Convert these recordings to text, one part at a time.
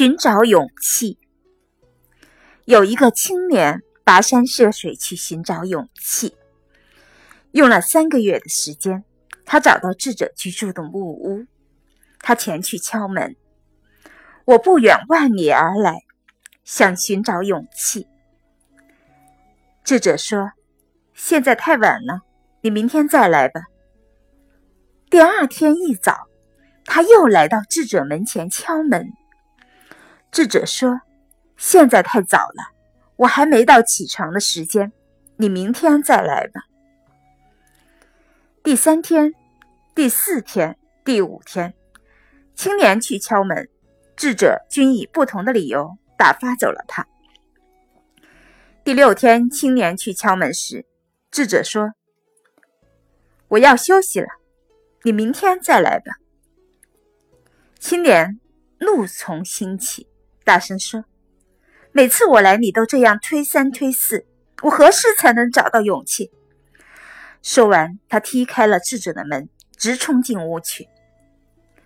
寻找勇气。有一个青年跋山涉水去寻找勇气，用了三个月的时间，他找到智者居住的木屋。他前去敲门：“我不远万里而来，想寻找勇气。”智者说：“现在太晚了，你明天再来吧。”第二天一早，他又来到智者门前敲门。智者说：“现在太早了，我还没到起床的时间，你明天再来吧。”第三天、第四天、第五天，青年去敲门，智者均以不同的理由打发走了他。第六天，青年去敲门时，智者说：“我要休息了，你明天再来吧。”青年怒从心起。大声说：“每次我来，你都这样推三推四，我何时才能找到勇气？”说完，他踢开了智者的门，直冲进屋去。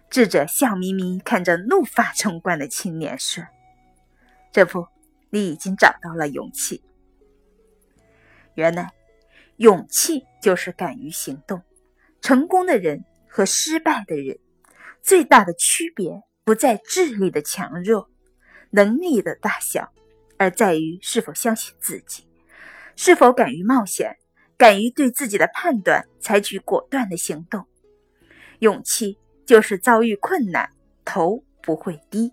智者笑眯眯看着怒发冲冠的青年说：“这不，你已经找到了勇气。原来，勇气就是敢于行动。成功的人和失败的人最大的区别不在智力的强弱。”能力的大小，而在于是否相信自己，是否敢于冒险，敢于对自己的判断采取果断的行动。勇气就是遭遇困难，头不会低。